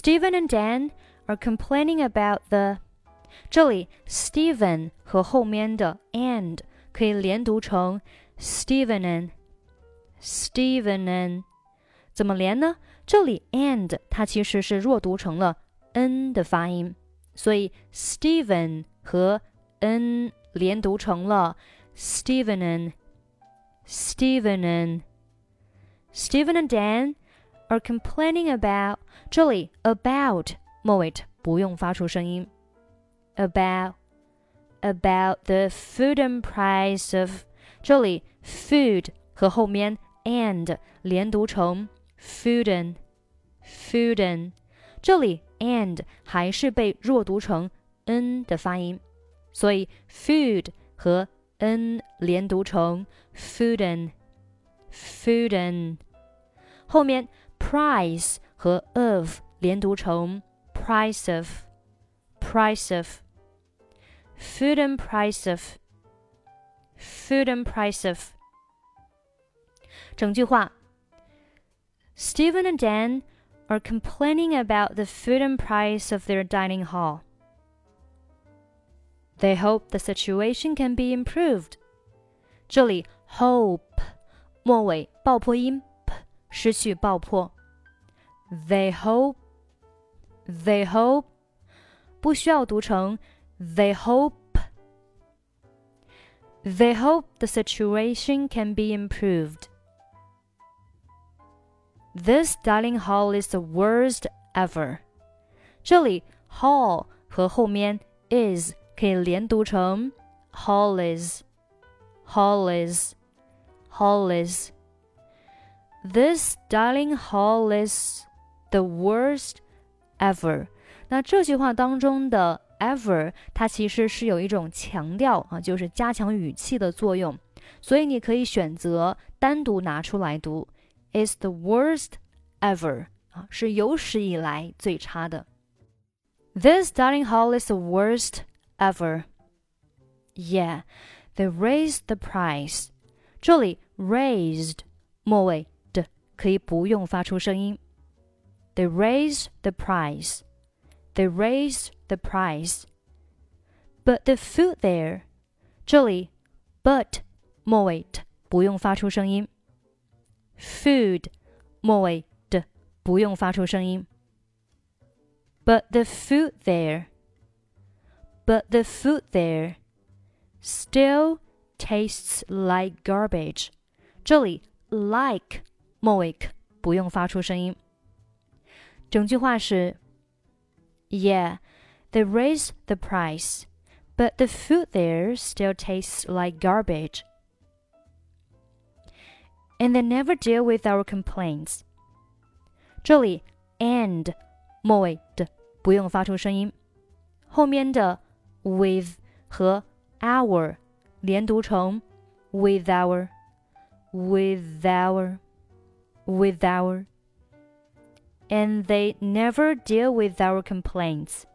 Steven and Dan are complaining about the。这里 Steven 和后面的 and 可以连读成 Steven and Steven and，怎么连呢？这里 and 它其实是弱读成了 n 的发音，所以 Steven 和 n 连读成了 Steven and Steven and Steven and Dan are complaining about 这里 about 末尾不用发出声音，about about the food and price of 这里 food 和后面 and 连读成 food and food and 这里 and 还是被弱读成 n 的发音，所以 food 和 n 连读成 food and food and 后面 price 和 of 连读成 price of price of food and price of food and price of 整句话，Steven and Dan are complaining about the food and price of their dining hall. They hope the situation can be improved. 这里 hope 末尾爆破音 p 失去爆破。They hope, they hope 不需要读成 they hope. They hope the situation can be improved. This dining hall is the worst ever. 这里 hall 和后面 is 可以连读成 hall is, hall is, hall is. This dining hall is the worst ever. 那这句话当中的 ever，它其实是有一种强调啊，就是加强语气的作用，所以你可以选择单独拿出来读。is the worst ever 啊，是有史以来最差的。This dining hall is the worst ever. Yeah, they raised the price. 这里 raised 末尾的可以不用发出声音。 They raised the price. They raised the price. But the food there. 这里 but 末尾的不用发出声音。food 末尾的不用发出声音。But the food there, but the food there still tastes like garbage. 这里 like 末尾不用发出声音。 整句话是：Yeah, they raised the price, but the food there still tastes like garbage and they never deal with our complaints. 这里 and 末尾的不用发出声音，后面的 with 和 our 连读成 with our with our with our and they never deal with our complaints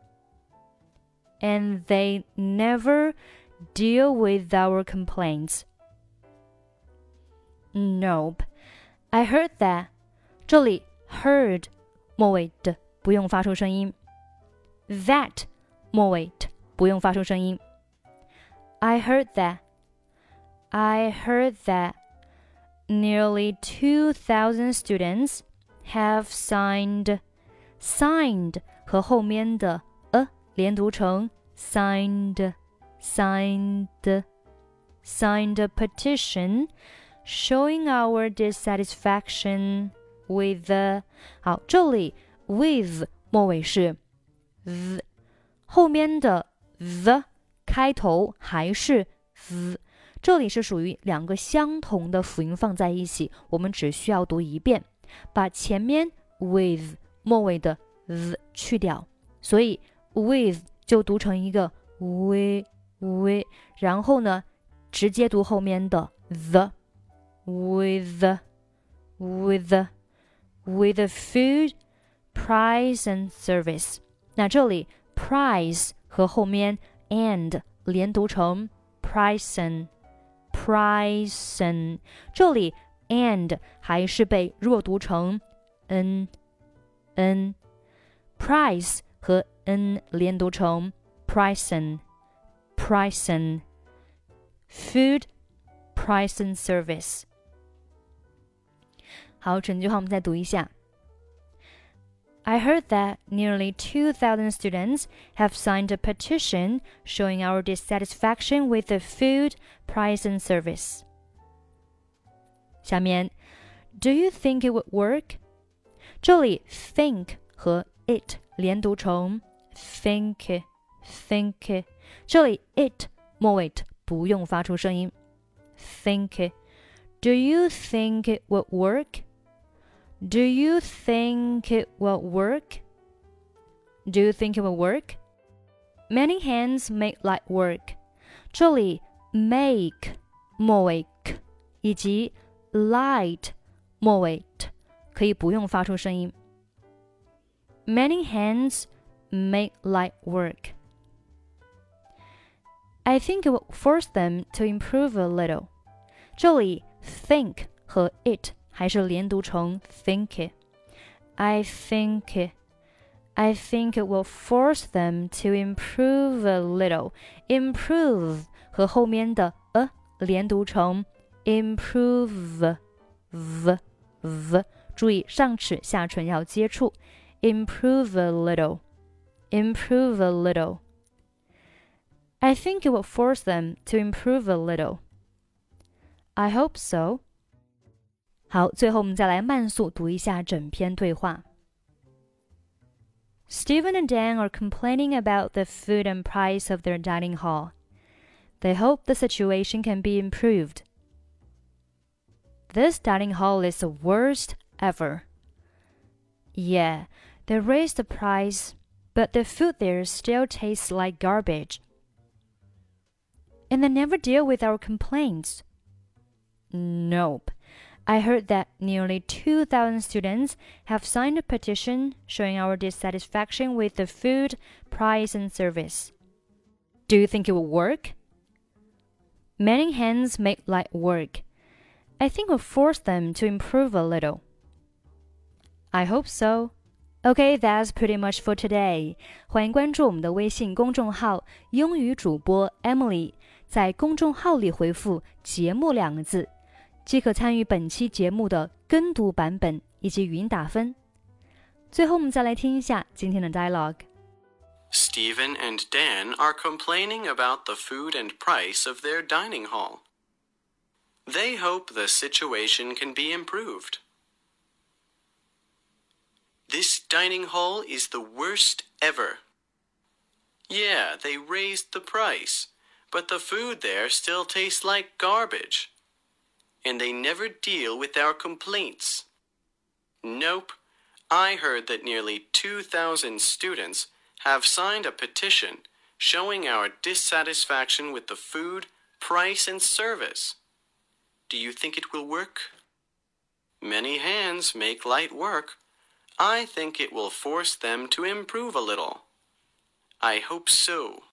and they never deal with our complaints Nope, I heard that. 这里 heard 末尾的不用发出声音，that 末尾的不用发出声音。I heard that. I heard that nearly 2,000 students have signed signed 和后面的 a 连读成 signed signed signed a petition showing our dissatisfaction with the 好，这里 with 末尾是 z，后面的 the 开头还是 the，这里是属于两个相同的辅音放在一起，我们只需要读一遍，把前面 with 末尾的 the 去掉，所以 with 就读成一个 we we，然后呢，直接读后面的 the。with with with the food price and service。那这里 price 和后面 and 连读成 price and price and。这里 and 还是被弱读成 n n price 和 n 连读成 pricing pricing food price and service。好，整句话我们再读一下。I heard that nearly 2,000 students have signed a petition showing our dissatisfaction with the food, price, and service. 下面，Do you think it would work？这里 think 和 it 连读成 think think，这里 it 末尾不用发出声音。think Do you think it would work? Do you think it will work? Do you think it will work? Many hands make light work. 这里 make 末尾 k 以及 light 末尾 t 可以不用发出声音。Many hands make light work. I think it will force them to improve a little. 这里 think 和 it 还是连读成 think it。I think it. I think it will force them to improve a little. Improve 和后面的 a 连读成 improve v v，注意上齿下唇要接触，improve a little。improve a little. I think it will force them to improve a little. I hope so. 好，最后我们再来慢速读一下整篇对话。Steven and Dan are complaining about the food and price of their dining hall. They hope the situation can be improved. This dining hall is the worst ever. Yeah, they raised the price, but the food there still tastes like garbage. And they never deal with our complaints. Nope. I heard that nearly 2,000 students have signed a petition showing our dissatisfaction with the food, price, and service. Do you think it will work? Many hands make light work. I think will force them to improve a little. I hope so. Okay, that's pretty much for today. 欢迎关注我们的微信公众号“英语主播 Emily”，在公众号里回复“节目”两个字，即可参与本期节目的跟读版本以及语音打分。最后，我们再来听一下今天的 dialogue。Steven and Dan are complaining about the food and price of their dining hall. They hope the situation can be improved. This dining hall is the worst ever. Yeah, they raised the price, but the food there still tastes like garbage and they never deal with our complaints. Nope. I heard that nearly 2,000 students have signed a petition showing our dissatisfaction with the food, price, and service. Do you think it will work? Many hands make light work. I think it will force them to improve a little. I hope so.